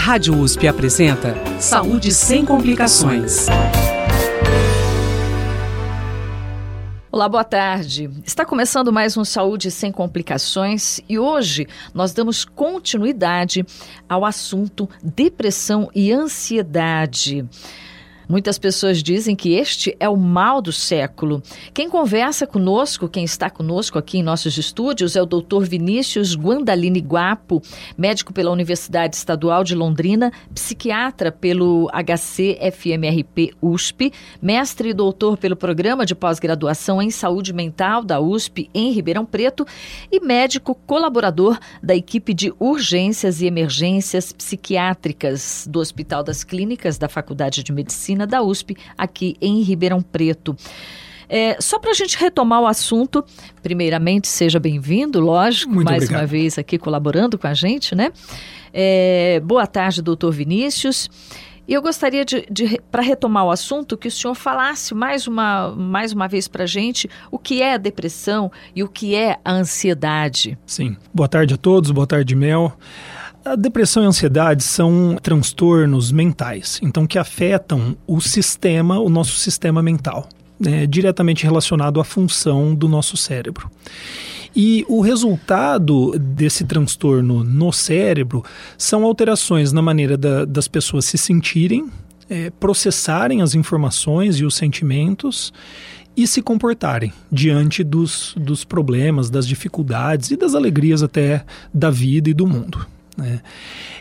Rádio USP apresenta Saúde sem complicações. Olá, boa tarde. Está começando mais um Saúde Sem Complicações e hoje nós damos continuidade ao assunto depressão e ansiedade. Muitas pessoas dizem que este é o mal do século. Quem conversa conosco, quem está conosco aqui em nossos estúdios, é o Dr. Vinícius Guandalini Guapo, médico pela Universidade Estadual de Londrina, psiquiatra pelo HCFMRP USP, mestre e doutor pelo Programa de Pós-Graduação em Saúde Mental da USP em Ribeirão Preto e médico colaborador da equipe de urgências e emergências psiquiátricas do Hospital das Clínicas da Faculdade de Medicina Medicina da USP, aqui em Ribeirão Preto. É, só para a gente retomar o assunto, primeiramente, seja bem-vindo, lógico, Muito mais obrigado. uma vez aqui colaborando com a gente, né? É, boa tarde, doutor Vinícius. E eu gostaria de, de para retomar o assunto, que o senhor falasse mais uma, mais uma vez para a gente o que é a depressão e o que é a ansiedade. Sim. Boa tarde a todos, boa tarde, Mel. A depressão e a ansiedade são transtornos mentais, então que afetam o sistema, o nosso sistema mental, né, diretamente relacionado à função do nosso cérebro. E o resultado desse transtorno no cérebro são alterações na maneira da, das pessoas se sentirem, é, processarem as informações e os sentimentos e se comportarem diante dos, dos problemas, das dificuldades e das alegrias até da vida e do mundo. Né?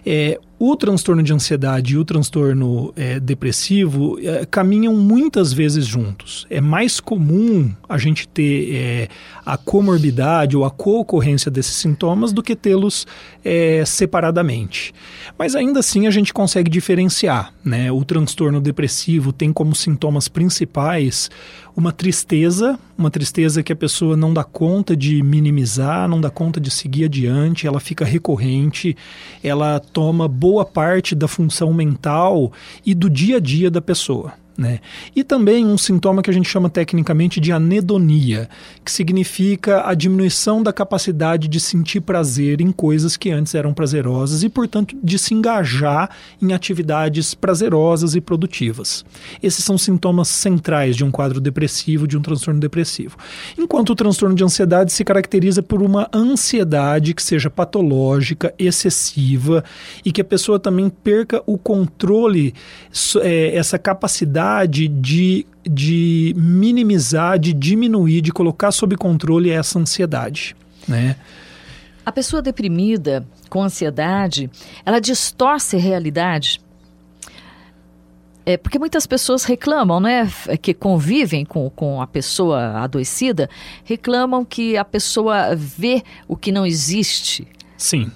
É, o transtorno de ansiedade e o transtorno é, depressivo é, caminham muitas vezes juntos. É mais comum a gente ter é, a comorbidade ou a co-ocorrência desses sintomas do que tê-los é, separadamente. Mas ainda assim a gente consegue diferenciar. Né? O transtorno depressivo tem como sintomas principais uma tristeza, uma tristeza que a pessoa não dá conta de minimizar, não dá conta de seguir adiante, ela fica recorrente, ela toma boa parte da função mental e do dia a dia da pessoa. Né? E também um sintoma que a gente chama tecnicamente de anedonia, que significa a diminuição da capacidade de sentir prazer em coisas que antes eram prazerosas e, portanto, de se engajar em atividades prazerosas e produtivas. Esses são sintomas centrais de um quadro depressivo, de um transtorno depressivo. Enquanto o transtorno de ansiedade se caracteriza por uma ansiedade que seja patológica, excessiva e que a pessoa também perca o controle, é, essa capacidade de, de minimizar, de diminuir, de colocar sob controle essa ansiedade, né? A pessoa deprimida com ansiedade, ela distorce a realidade. É, porque muitas pessoas reclamam, né, que convivem com, com a pessoa adoecida, reclamam que a pessoa vê o que não existe. Sim.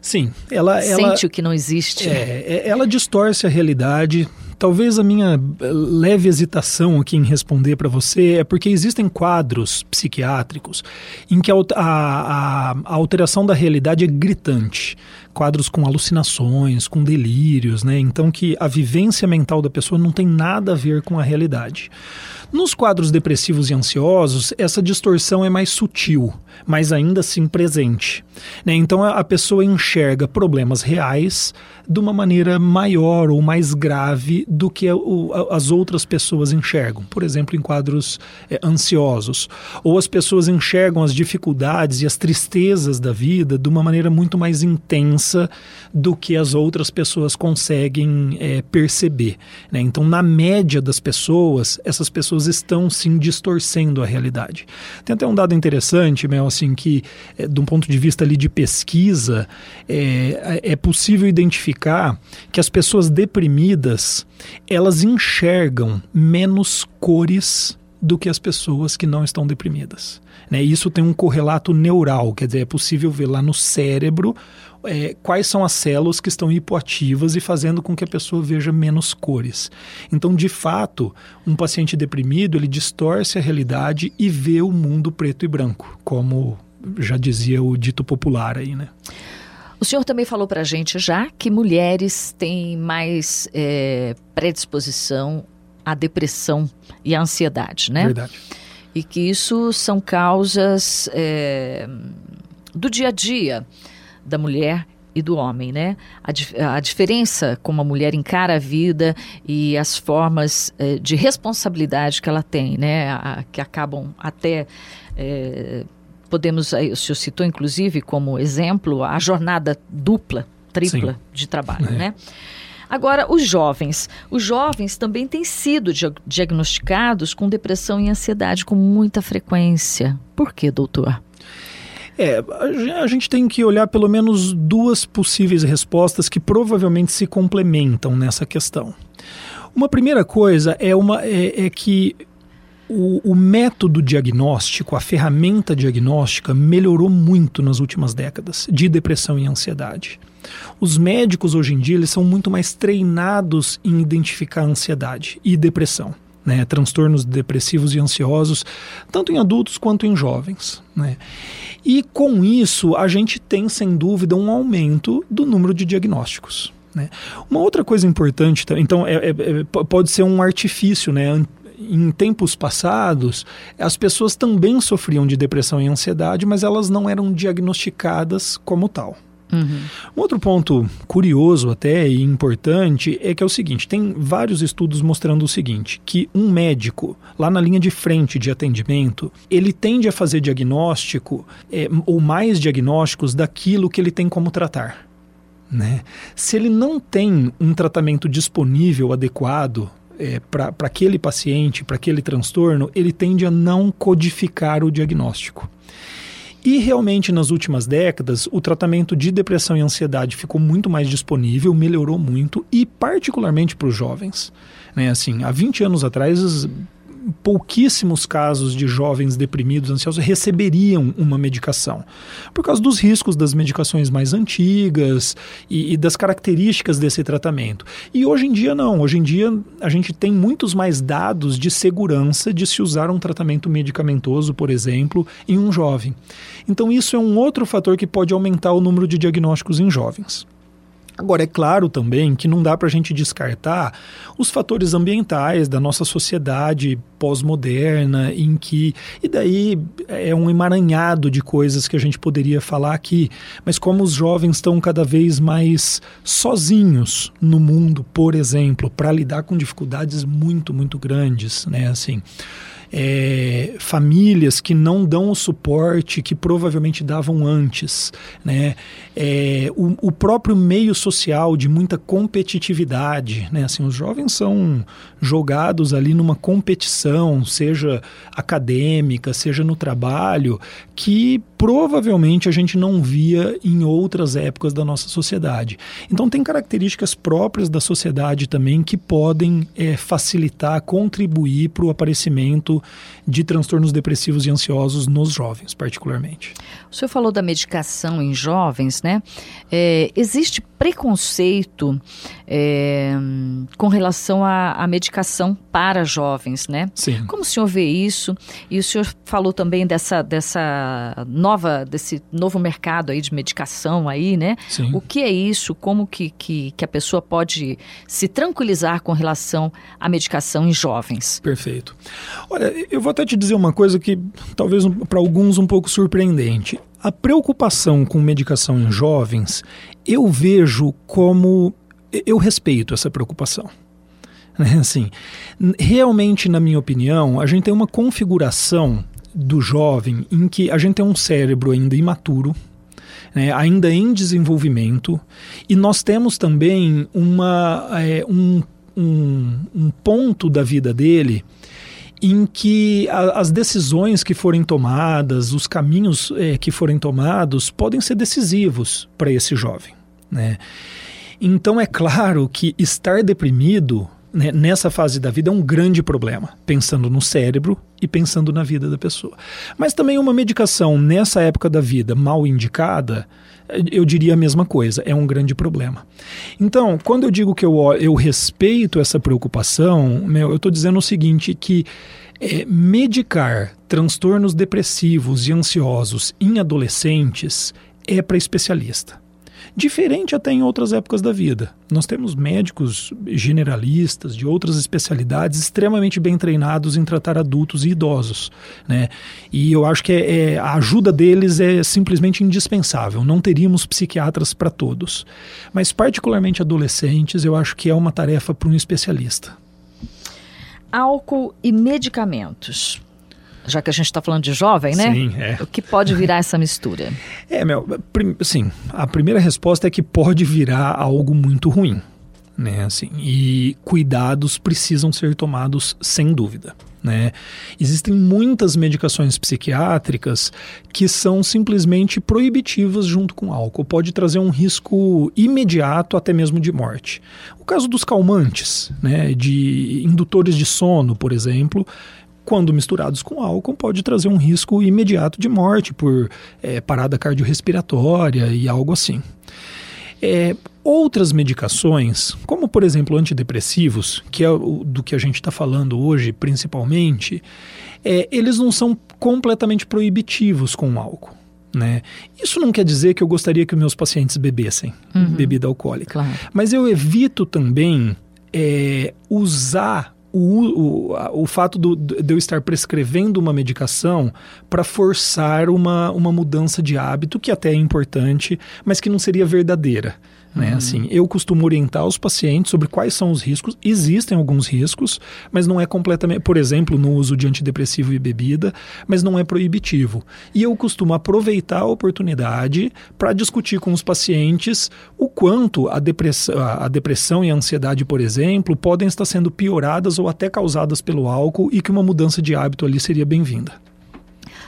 Sim, ela sente ela, o que não existe. É, ela distorce a realidade, Talvez a minha leve hesitação aqui em responder para você é porque existem quadros psiquiátricos em que a, a, a, alteração da realidade é gritante. Quadros com alucinações, com delírios, né? Então que a vivência mental da pessoa não tem nada a ver com a realidade. Nos quadros depressivos e ansiosos, essa distorção é mais sutil, mas ainda assim presente. Né? Então a pessoa enxerga problemas reais de uma maneira maior ou mais grave do que as outras pessoas enxergam. Por exemplo, em quadros é, ansiosos. Ou as pessoas enxergam as dificuldades e as tristezas da vida de uma maneira muito mais intensa do que as outras pessoas conseguem é, perceber. Né? Então, na média das pessoas, essas pessoas estão sim distorcendo a realidade. Tem até um dado interessante, Mel, assim, que é, de um ponto de vista ali de pesquisa, é, é possível identificar que as pessoas deprimidas elas enxergam menos cores do que as pessoas que não estão deprimidas. Né? Isso tem um correlato neural, quer dizer, é possível ver lá no cérebro é, quais são as células que estão hipoativas e fazendo com que a pessoa veja menos cores. Então, de fato, um paciente deprimido ele distorce a realidade e vê o mundo preto e branco, como já dizia o dito popular aí, né? O senhor também falou para a gente já que mulheres têm mais é, predisposição à depressão e à ansiedade, né? Verdade. E que isso são causas é, do dia a dia da mulher e do homem, né? A, a, diferença como a mulher encara a vida e as formas eh, de responsabilidade que ela tem, né? A, que acabam até eh, podemos, o senhor citou inclusive como exemplo a jornada dupla, tripla Sim. de trabalho, é. né? Agora, os jovens. Os jovens também têm sido diagnosticados com depressão e ansiedade com muita frequência. Por quê, doutor? É, a gente tem que olhar pelo menos duas possíveis respostas que provavelmente se complementam nessa questão. Uma primeira coisa é, uma, é, é que o, o, método diagnóstico, a ferramenta diagnóstica melhorou muito nas últimas décadas de depressão e ansiedade. Os médicos hoje em dia eles são muito mais treinados em identificar ansiedade e depressão. Né, transtornos depressivos e ansiosos, tanto em adultos quanto em jovens. Né? E com isso, a gente tem, sem dúvida, um aumento do número de diagnósticos. Né? Uma outra coisa importante, então, é, é, é, pode ser um artifício, né? em tempos passados, as pessoas também sofriam de depressão e ansiedade, mas elas não eram diagnosticadas como tal. Uhum. Um outro ponto curioso até e importante é que é o seguinte: tem vários estudos mostrando o seguinte, que um médico, lá na linha de frente de atendimento, ele tende a fazer diagnóstico é, ou mais diagnósticos daquilo que ele tem como tratar. Né? Se ele não tem um tratamento disponível adequado é, para aquele paciente, para aquele transtorno, ele tende a não codificar o diagnóstico. E realmente nas últimas décadas, o tratamento de depressão e ansiedade ficou muito mais disponível, melhorou muito e particularmente para os jovens. Né? Assim, há 20 anos atrás, pouquíssimos casos de jovens deprimidos, ansiosos, receberiam uma medicação. Por causa dos riscos das medicações mais antigas e, e, das características desse tratamento. E hoje em dia, não. Hoje em dia, a gente tem muitos mais dados de segurança de se usar um tratamento medicamentoso, por exemplo, em um jovem. Então, isso é um outro fator que pode aumentar o número de diagnósticos em jovens. Agora, é claro também que não dá para a gente descartar os fatores ambientais da nossa sociedade pós-moderna, em que. E daí é um emaranhado de coisas que a gente poderia falar aqui. Mas como os jovens estão cada vez mais sozinhos no mundo, por exemplo, para lidar com dificuldades muito, muito grandes, né? Assim é, famílias que não dão o suporte que provavelmente davam antes, né? É, o, o, próprio meio social de muita competitividade, né? Assim, os jovens são jogados ali numa competição, seja acadêmica, seja no trabalho, que provavelmente a gente não via em outras épocas da nossa sociedade. Então tem características próprias da sociedade também que podem é, facilitar, contribuir para o aparecimento de transtornos depressivos e ansiosos nos jovens, particularmente. O senhor falou da medicação em jovens, né? É, existe preconceito é, com relação à, à, medicação para jovens, né? Sim. Como o senhor vê isso? E o senhor falou também dessa, dessa nova, desse novo mercado aí de medicação aí, né? Sim. O que é isso? Como que, que, que a pessoa pode se tranquilizar com relação à medicação em jovens? Perfeito. Olha, eu vou até te dizer uma coisa que talvez para alguns um pouco surpreendente. A preocupação com medicação em jovens, eu vejo como. Eu respeito essa preocupação. Né? Assim, realmente, na minha opinião, a gente tem uma configuração do jovem em que a gente tem um cérebro ainda imaturo, né, ainda em desenvolvimento, e nós temos também uma, é, um, um, um ponto da vida dele em que a, as decisões que forem tomadas, os caminhos é, que forem tomados, podem ser decisivos para esse jovem. Né? Então é claro que estar deprimido né, nessa fase da vida é um grande problema, pensando no cérebro e pensando na vida da pessoa. Mas também uma medicação nessa época da vida mal indicada, eu diria a mesma coisa, é um grande problema. Então, quando eu digo que eu, eu respeito essa preocupação, meu, eu estou dizendo o seguinte, que é, medicar transtornos depressivos e ansiosos em adolescentes é para especialista. Diferente até em outras épocas da vida. Nós temos médicos generalistas de outras especialidades extremamente bem treinados em tratar adultos e idosos, né? E eu acho que é, é, a ajuda deles é simplesmente indispensável. Não teríamos psiquiatras para todos, mas particularmente adolescentes, eu acho que é uma tarefa para um especialista. Álcool e medicamentos já que a gente está falando de jovem, né? Sim, é. O que pode virar essa mistura? É, meu, sim, a primeira resposta é que pode virar algo muito ruim, né? Assim, e cuidados precisam ser tomados sem dúvida. Né? Existem muitas medicações psiquiátricas que são simplesmente proibitivas junto com álcool. Pode trazer um risco imediato, até mesmo de morte. O caso dos calmantes, né, de indutores de sono, por exemplo, quando misturados com álcool, pode trazer um risco imediato de morte por é, parada cardiorrespiratória e algo assim. É, outras medicações, como por exemplo antidepressivos, que é o, do que a gente está falando hoje principalmente, é, eles não são completamente proibitivos com o álcool. Né? Isso não quer dizer que eu gostaria que meus pacientes bebessem uhum. bebida alcoólica, claro. mas eu evito também é, usar o, o, o fato do, de eu estar prescrevendo uma medicação para forçar uma, uma mudança de hábito, que até é importante, mas que não seria verdadeira. Né? Uhum. Assim, eu costumo orientar os pacientes sobre quais são os riscos. Existem alguns riscos, mas não é completamente. Por exemplo, no uso de antidepressivo e bebida, mas não é proibitivo. E eu costumo aproveitar a oportunidade para discutir com os pacientes o quanto a depressão, a depressão e a ansiedade, por exemplo, podem estar sendo pioradas ou até causadas pelo álcool e que uma mudança de hábito ali seria bem-vinda.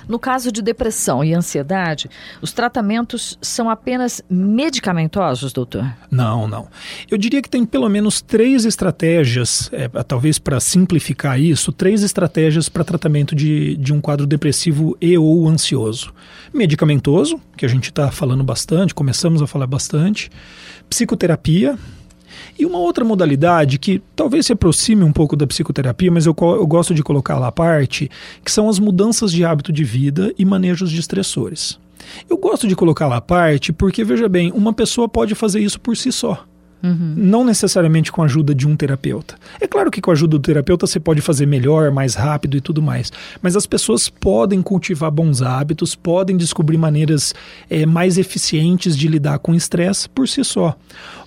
No caso de depressão e ansiedade, os tratamentos são apenas medicamentosos, doutor? Não, não. Eu diria que tem pelo menos três estratégias, é, talvez para simplificar isso, três estratégias para tratamento de, de um quadro depressivo e ou ansioso. Medicamentoso, que a gente está falando bastante, começamos a falar bastante. Psicoterapia, e uma outra modalidade que talvez se aproxime um pouco da psicoterapia, mas eu, eu gosto de colocar lá à parte, que são as mudanças de hábito de vida e manejos de estressores. Eu gosto de colocar lá à parte porque, veja bem, uma pessoa pode fazer isso por si só. Uhum. Não necessariamente com a ajuda de um terapeuta. É claro que com a ajuda do terapeuta você pode fazer melhor, mais rápido e tudo mais. Mas as pessoas podem cultivar bons hábitos, podem descobrir maneiras é, mais eficientes de lidar com estresse por si só.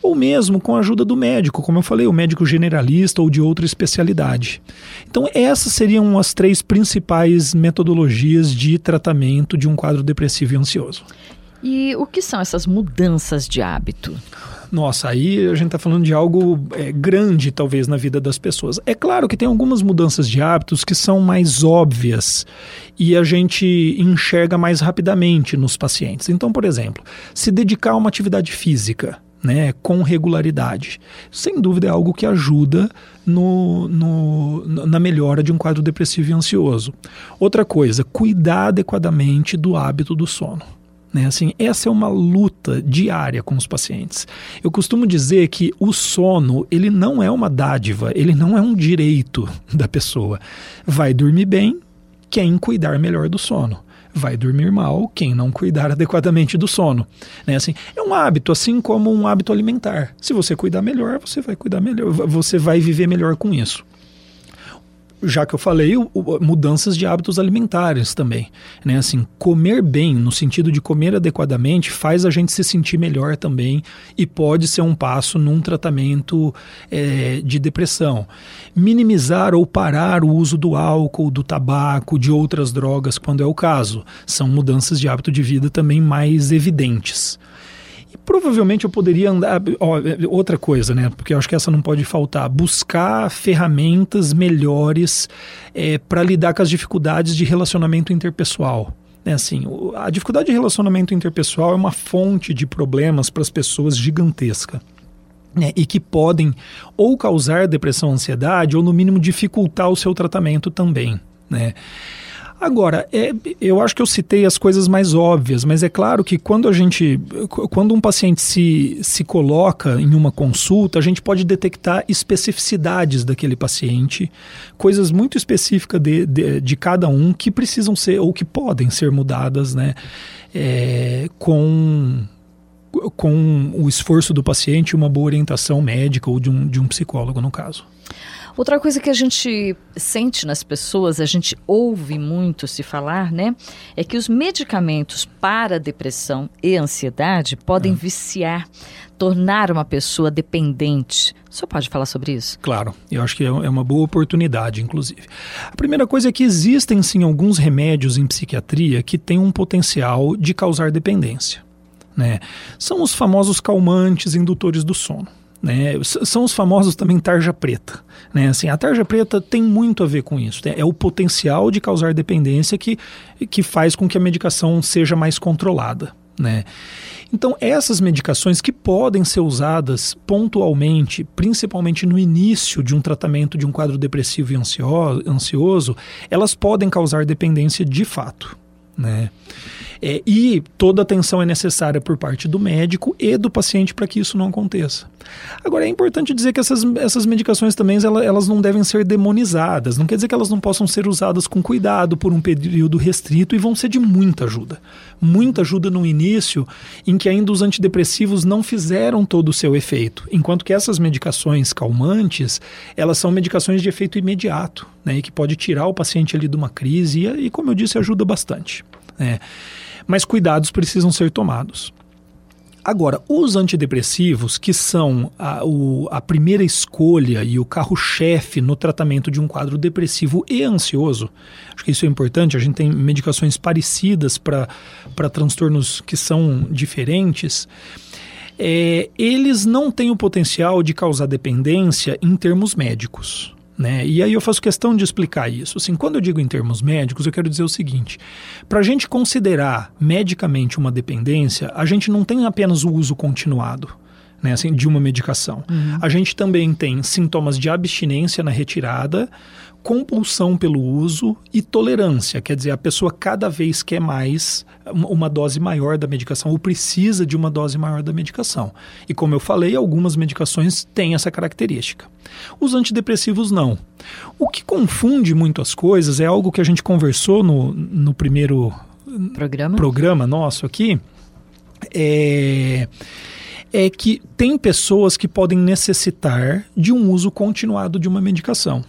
Ou mesmo com a ajuda do médico, como eu falei, o médico generalista ou de outra especialidade. Então, essas seriam as três principais metodologias de tratamento de um quadro depressivo e ansioso. E o que são essas mudanças de hábito? Nossa, aí a gente está falando de algo é, grande, talvez, na vida das pessoas. É claro que tem algumas mudanças de hábitos que são mais óbvias e a gente enxerga mais rapidamente nos pacientes. Então, por exemplo, se dedicar a uma atividade física. Né, com regularidade. Sem dúvida é algo que ajuda no, no, na melhora de um quadro depressivo e ansioso. Outra coisa, cuidar adequadamente do hábito do sono. Né? Assim, essa é uma luta diária com os pacientes. Eu costumo dizer que o sono ele não é uma dádiva, ele não é um direito da pessoa. Vai dormir bem quem cuidar melhor do sono. Vai dormir mal quem não cuidar adequadamente do sono. Né? Assim, é um hábito, assim como um hábito alimentar. Se você cuidar melhor, você vai cuidar melhor, você vai viver melhor com isso já que eu falei, mudanças de hábitos alimentares também. Né? Assim, comer bem, no sentido de comer adequadamente, faz a gente se sentir melhor também e pode ser um passo num tratamento é, de depressão. Minimizar ou parar o uso do álcool, do tabaco, de outras drogas, quando é o caso. São mudanças de hábito de vida também mais evidentes. Provavelmente eu poderia andar. Ó, outra coisa, né? Porque eu acho que essa não pode faltar. Buscar ferramentas melhores é, para lidar com as dificuldades de relacionamento interpessoal. É assim, a dificuldade de relacionamento interpessoal é uma fonte de problemas para as pessoas gigantesca. Né, e que podem ou causar depressão, ansiedade, ou no mínimo dificultar o seu tratamento também. Né? Agora, é, eu acho que eu citei as coisas mais óbvias, mas é claro que quando a gente, quando um paciente se, se coloca em uma consulta, a gente pode detectar especificidades daquele paciente, coisas muito específicas de, de, de cada um que precisam ser ou que podem ser mudadas, né, é, com com o esforço do paciente, uma boa orientação médica ou de um, de um psicólogo, no caso. Outra coisa que a gente sente nas pessoas, a gente ouve muito se falar, né? É que os medicamentos para depressão e ansiedade podem é. viciar, tornar uma pessoa dependente. O senhor pode falar sobre isso? Claro, eu acho que é, é uma boa oportunidade, inclusive. A primeira coisa é que existem sim alguns remédios em psiquiatria que têm um potencial de causar dependência. Né? São os famosos calmantes indutores do sono. Né? São os famosos também tarja preta. Né? Assim, a tarja preta tem muito a ver com isso. Né? É o potencial de causar dependência que, que faz com que a medicação seja mais controlada. Né? Então, essas medicações que podem ser usadas pontualmente, principalmente no início de um tratamento de um quadro depressivo e ansioso, elas podem causar dependência de fato. Né? É, e toda atenção é necessária por parte do médico e do paciente para que isso não aconteça. Agora, é importante dizer que essas, essas medicações também elas, elas não devem ser demonizadas. Não quer dizer que elas não possam ser usadas com cuidado por um período restrito e vão ser de muita ajuda. Muita ajuda no início, em que ainda os antidepressivos não fizeram todo o seu efeito. Enquanto que essas medicações calmantes, elas são medicações de efeito imediato, né, e que pode tirar o paciente ali de uma crise e, e como eu disse, ajuda bastante. Né mas cuidados precisam ser tomados. Agora, os antidepressivos, que são a, o, a primeira escolha e o carro-chefe no tratamento de um quadro depressivo e ansioso, acho que isso é importante, a gente tem medicações parecidas para transtornos que são diferentes, é, eles não têm o potencial de causar dependência em termos médicos. Né? E aí eu faço questão de explicar isso. Assim, quando eu digo em termos médicos, eu quero dizer o seguinte: para a gente considerar medicamente uma dependência, a gente não tem apenas o uso continuado. Né, assim, de uma medicação. Uhum. A gente também tem sintomas de abstinência na retirada, compulsão pelo uso e tolerância, quer dizer, a pessoa cada vez quer mais uma dose maior da medicação ou precisa de uma dose maior da medicação. E como eu falei, algumas medicações têm essa característica. Os antidepressivos não. O que confunde muito as coisas é algo que a gente conversou no, no primeiro programa, programa nosso aqui. É é que tem pessoas que podem necessitar de um uso continuado de uma medicação.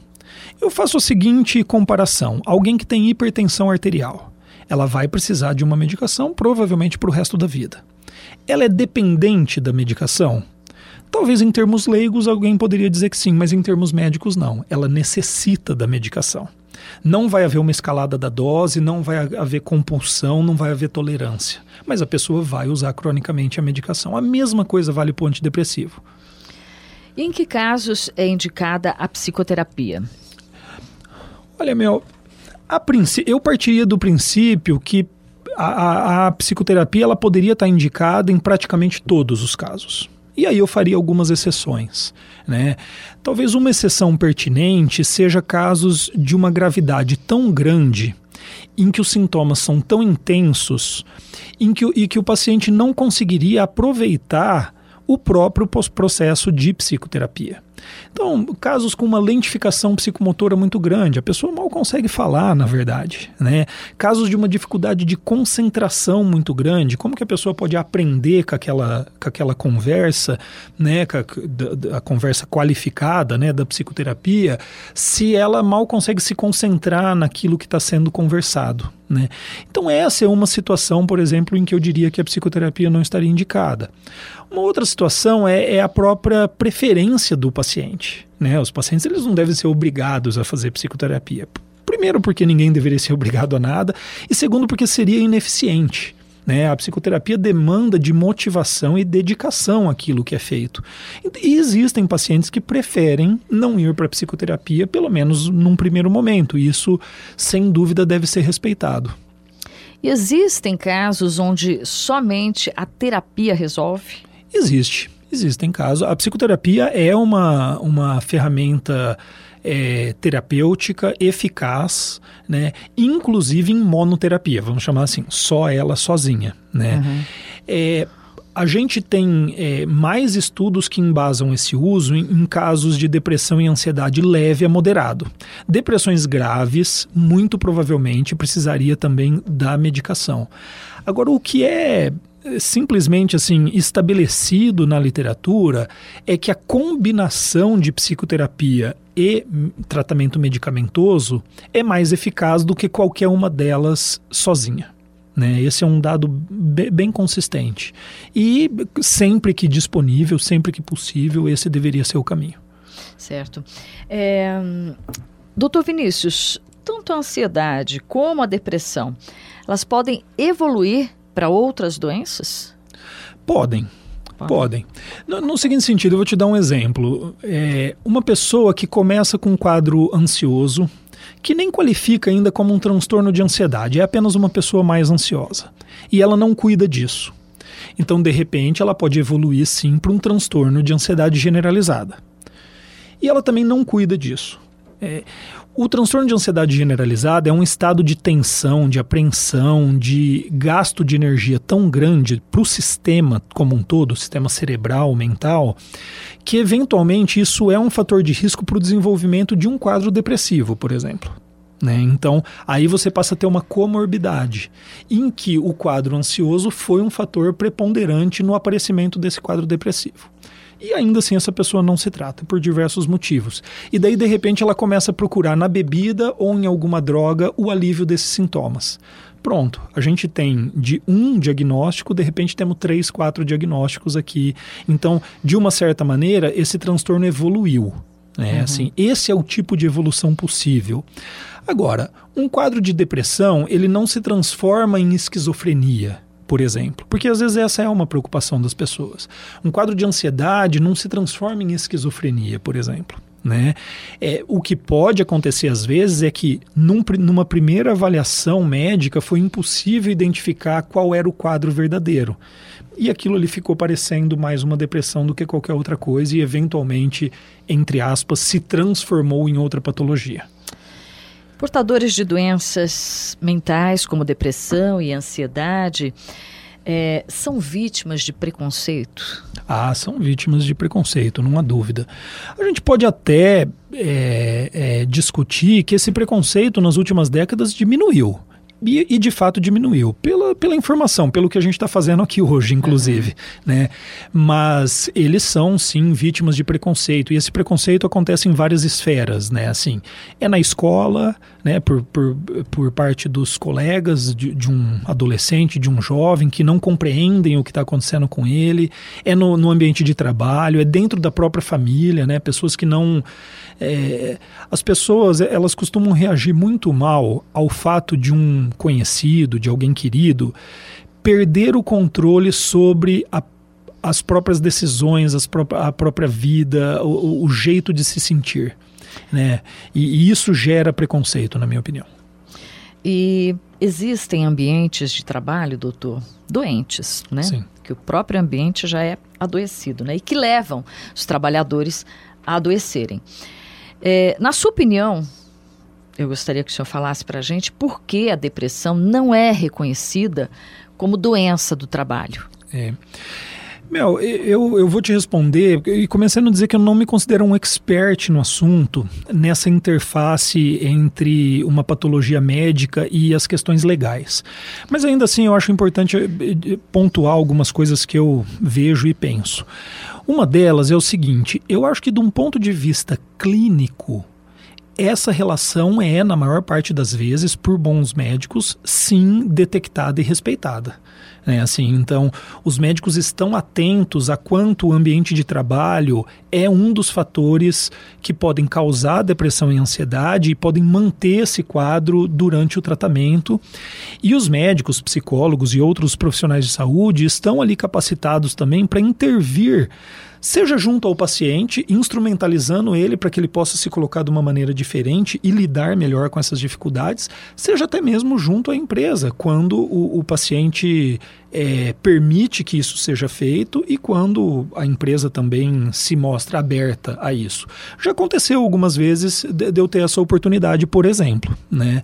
Eu faço a seguinte comparação: alguém que tem hipertensão arterial, ela vai precisar de uma medicação provavelmente para o resto da vida. Ela é dependente da medicação? Talvez em termos leigos alguém poderia dizer que sim, mas em termos médicos não. Ela necessita da medicação. Não vai haver uma escalada da dose, não vai haver compulsão, não vai haver tolerância. Mas a pessoa vai usar cronicamente a medicação. A mesma coisa vale para o antidepressivo. Em que casos é indicada a psicoterapia? Olha, meu, eu partiria do princípio que a, a, a psicoterapia ela poderia estar indicada em praticamente todos os casos. E aí eu faria algumas exceções. Né? Talvez uma exceção pertinente seja casos de uma gravidade tão grande em que os sintomas são tão intensos em que, e que o paciente não conseguiria aproveitar o próprio processo de psicoterapia. Então, casos com uma lentificação psicomotora muito grande, a pessoa mal consegue falar, na verdade. Né? Casos de uma dificuldade de concentração muito grande, como que a pessoa pode aprender com aquela, com aquela conversa, né? com a, a conversa qualificada né? da psicoterapia, se ela mal consegue se concentrar naquilo que está sendo conversado. Né? Então, essa é uma situação, por exemplo, em que eu diria que a psicoterapia não estaria indicada. Uma outra situação é, é a própria preferência do paciente. Né? Os pacientes eles não devem ser obrigados a fazer psicoterapia. Primeiro, porque ninguém deveria ser obrigado a nada, e segundo, porque seria ineficiente. Né? A psicoterapia demanda de motivação e dedicação àquilo que é feito. E existem pacientes que preferem não ir para a psicoterapia, pelo menos num primeiro momento. Isso, sem dúvida, deve ser respeitado. Existem casos onde somente a terapia resolve? Existe, existem casos. A psicoterapia é uma, uma ferramenta é, terapêutica eficaz, né? Inclusive em monoterapia, vamos chamar assim, só ela sozinha, né? Uhum. É, a gente tem é, mais estudos que embasam esse uso em, em, casos de depressão e ansiedade leve a moderado. Depressões graves, muito provavelmente, precisaria também da medicação. Agora, o que é simplesmente assim estabelecido na literatura é que a combinação de psicoterapia e tratamento medicamentoso é mais eficaz do que qualquer uma delas sozinha. Né? Esse é um dado bem consistente. E sempre que disponível, sempre que possível, esse deveria ser o caminho. Certo. É, doutor Vinícius, tanto a ansiedade como a depressão, elas podem evoluir para outras doenças? Podem. Podem. No, no, seguinte sentido, eu vou te dar um exemplo. É, uma pessoa que começa com um quadro ansioso, que nem qualifica ainda como um transtorno de ansiedade, é apenas uma pessoa mais ansiosa. E ela não cuida disso. Então, de repente, ela pode evoluir sim para um transtorno de ansiedade generalizada. E ela também não cuida disso. É, o transtorno de ansiedade generalizada é um estado de tensão, de apreensão, de gasto de energia tão grande para o sistema como um todo, sistema cerebral, mental, que eventualmente isso é um fator de risco para o desenvolvimento de um quadro depressivo, por exemplo. Né? Então, aí você passa a ter uma comorbidade, em que o quadro ansioso foi um fator preponderante no aparecimento desse quadro depressivo. E ainda assim essa pessoa não se trata por diversos motivos. E daí de repente ela começa a procurar na bebida ou em alguma droga o alívio desses sintomas. Pronto, a gente tem de um diagnóstico, de repente temos três, quatro diagnósticos aqui. Então, de uma certa maneira, esse transtorno evoluiu. Né? Uhum. Assim, esse é o tipo de evolução possível. Agora, um quadro de depressão, ele não se transforma em esquizofrenia por exemplo. Porque às vezes essa é uma preocupação das pessoas. Um quadro de ansiedade não se transforma em esquizofrenia, por exemplo. Né? É, o que pode acontecer às vezes é que num, numa primeira avaliação médica foi impossível identificar qual era o quadro verdadeiro. E aquilo ali ficou parecendo mais uma depressão do que qualquer outra coisa e eventualmente, entre aspas, se transformou em outra patologia. Portadores de doenças mentais como depressão e ansiedade é, são vítimas de preconceito? Ah, são vítimas de preconceito, não há dúvida. A gente pode até é, é, discutir que esse preconceito nas últimas décadas diminuiu. E, e, de fato diminuiu pela, pela informação, pelo que a gente está fazendo aqui hoje, inclusive, uhum. né? Mas eles são sim vítimas de preconceito e esse preconceito acontece em várias esferas, né? Assim, é na escola, né? Por, por, por parte dos colegas de, de um adolescente, de um jovem que não compreendem o que está acontecendo com ele, é no, no ambiente de trabalho, é dentro da própria família, né? Pessoas que não é, as pessoas elas costumam reagir muito mal ao fato de um conhecido, de alguém querido, perder o controle sobre a, as próprias decisões, as pró a própria vida, o, o, jeito de se sentir. Né? E, e isso gera preconceito, na minha opinião. E existem ambientes de trabalho, doutor, doentes, né? Sim. Que o próprio ambiente já é adoecido, né? E que levam os trabalhadores a adoecerem. É, na sua opinião, eu gostaria que o senhor falasse para a gente por que a depressão não é reconhecida como doença do trabalho. É. Mel, eu, eu vou te responder, e começando a dizer que eu não me considero um expert no assunto, nessa interface entre uma patologia médica e as questões legais. Mas ainda assim, eu acho importante eh, eh, pontuar algumas coisas que eu vejo e penso. Uma delas é o seguinte: eu acho que, de um ponto de vista clínico, essa relação é, na maior parte das vezes, por bons médicos, sim detectada e respeitada. É, assim, então, os médicos estão atentos a quanto o ambiente de trabalho é um dos fatores que podem causar depressão e ansiedade e podem manter esse quadro durante o tratamento. E os médicos, psicólogos e outros profissionais de saúde estão ali capacitados também para intervir seja junto ao paciente, instrumentalizando ele para que ele possa se colocar de uma maneira diferente e lidar melhor com essas dificuldades, seja até mesmo junto à empresa, quando o, o paciente é, permite que isso seja feito e quando a empresa também se mostra aberta a isso. Já aconteceu algumas vezes de, de eu ter essa oportunidade, por exemplo, né?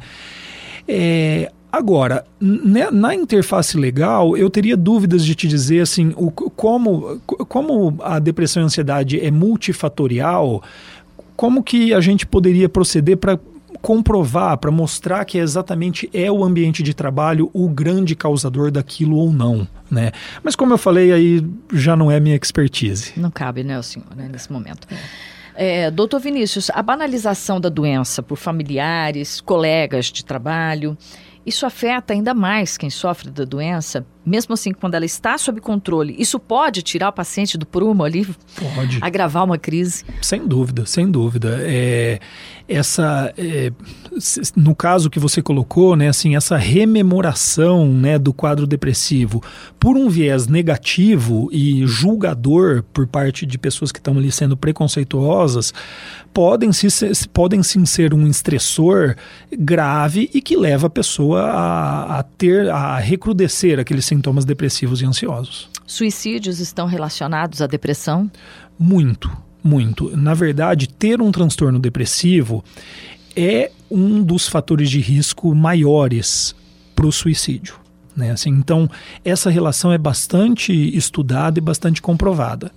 É, Agora, né, na interface legal, eu teria dúvidas de te dizer assim, o, como, como a depressão e ansiedade é multifatorial, como que a gente poderia proceder para comprovar, para mostrar que exatamente é o ambiente de trabalho o grande causador daquilo ou não, né? Mas como eu falei, aí já não é minha expertise. Não cabe, né, o senhor, né, nesse momento. É, doutor Vinícius, a banalização da doença por familiares, colegas de trabalho, isso afeta ainda mais quem sofre da doença, mesmo assim, quando ela está sob controle. Isso pode tirar o paciente do prumo ali? Pode. Agravar uma crise? Sem dúvida, sem dúvida. É, essa, é, no caso que você colocou, né, assim, essa rememoração né, do quadro depressivo por um viés negativo e julgador por parte de pessoas que estão ali sendo preconceituosas, podem, se, podem sim ser um estressor grave e que leva a pessoa a, a ter, a recrudescer aqueles sintomas depressivos e ansiosos. Suicídios estão relacionados à depressão? Muito, muito. Na verdade, ter um transtorno depressivo é um dos fatores de risco maiores para o suicídio. Né? Assim, então, essa relação é bastante estudada e bastante comprovada.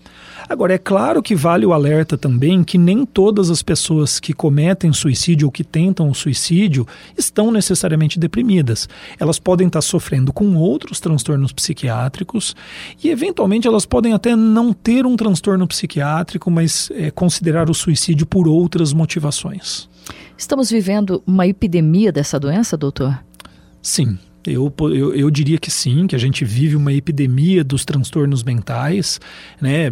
Agora, é claro que vale o alerta também que nem todas as pessoas que cometem suicídio ou que tentam o suicídio estão necessariamente deprimidas. Elas podem estar sofrendo com outros transtornos psiquiátricos e, eventualmente, elas podem até não ter um transtorno psiquiátrico, mas é, considerar o suicídio por outras motivações. Estamos vivendo uma epidemia dessa doença, doutor? Sim, eu, eu, eu, diria que sim, que a gente vive uma epidemia dos transtornos mentais, né?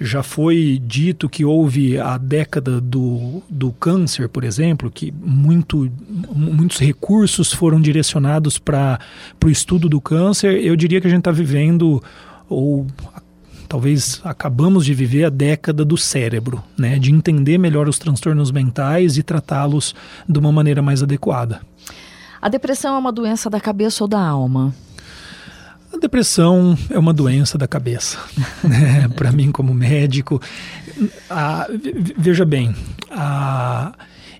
Já foi dito que houve a década do, do câncer, por exemplo, que muito, muitos recursos foram direcionados para o estudo do câncer. Eu diria que a gente está vivendo, ou talvez acabamos de viver a década do cérebro, né? de entender melhor os transtornos mentais e tratá-los de uma maneira mais adequada. A depressão é uma doença da cabeça ou da alma? A depressão é uma doença da cabeça. Né? Para mim, como médico, a, veja bem, a,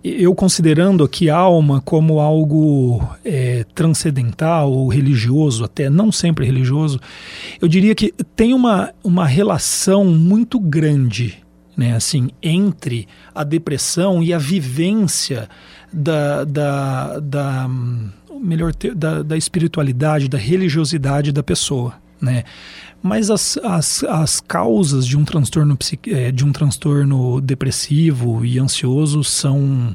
eu considerando aqui a alma como algo é, transcendental ou religioso, até não sempre religioso, eu diria que tem uma, uma relação muito grande né, assim, entre a depressão e a vivência da, da, da melhor da, da espiritualidade, da religiosidade da pessoa, né? Mas as, as, as causas de um transtorno é, de um transtorno depressivo e ansioso são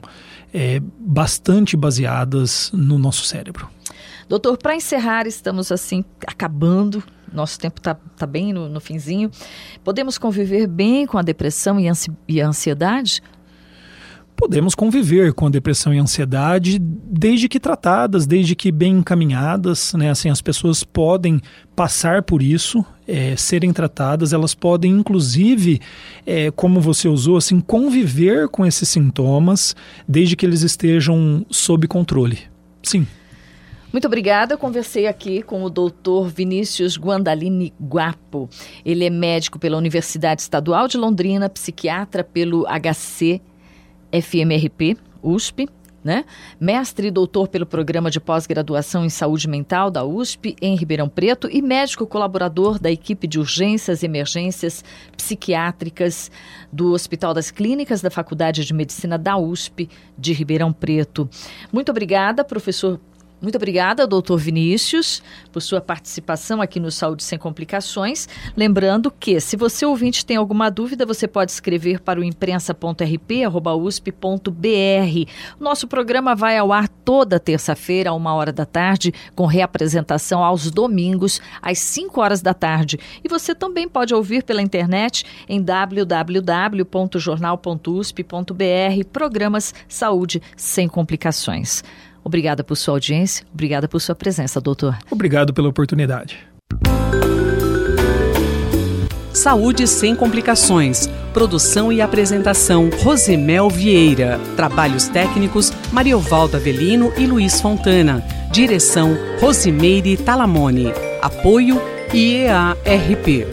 é, bastante baseadas no nosso cérebro. Doutor, para encerrar, estamos assim acabando nosso tempo está tá bem no, no, finzinho. Podemos conviver bem com a depressão e, e a ansiedade? Podemos conviver com a depressão e ansiedade desde que tratadas, desde que bem encaminhadas, né? Assim, as pessoas podem passar por isso, é, serem tratadas, elas podem inclusive, é, como você usou, assim, conviver com esses sintomas desde que eles estejam sob controle. Sim. Muito obrigada. Conversei aqui com o doutor Vinícius Guandalini Guapo. Ele é médico pela Universidade Estadual de Londrina, psiquiatra pelo HC FMRP, USP, né? Mestre e doutor pelo programa de pós-graduação em saúde mental da USP em Ribeirão Preto e médico colaborador da equipe de urgências e emergências psiquiátricas do Hospital das Clínicas da Faculdade de Medicina da USP de Ribeirão Preto. Muito obrigada, professor muito obrigada, doutor Vinícius, por sua participação aqui no Saúde Sem Complicações. Lembrando que, se você ouvinte tem alguma dúvida, você pode escrever para o imprensa.rp.usp.br. Nosso programa vai ao ar toda terça-feira, a uma hora da tarde, com reapresentação aos domingos, às 5 horas da tarde. E você também pode ouvir pela internet em www.jornal.usp.br, programas Saúde Sem Complicações. Obrigada por sua audiência, obrigada por sua presença, doutor. Obrigado pela oportunidade. Saúde sem complicações. Produção e apresentação: Rosemel Vieira. Trabalhos técnicos: Mariovaldo Avelino e Luiz Fontana. Direção: Rosimeire Talamone. Apoio: IEARP.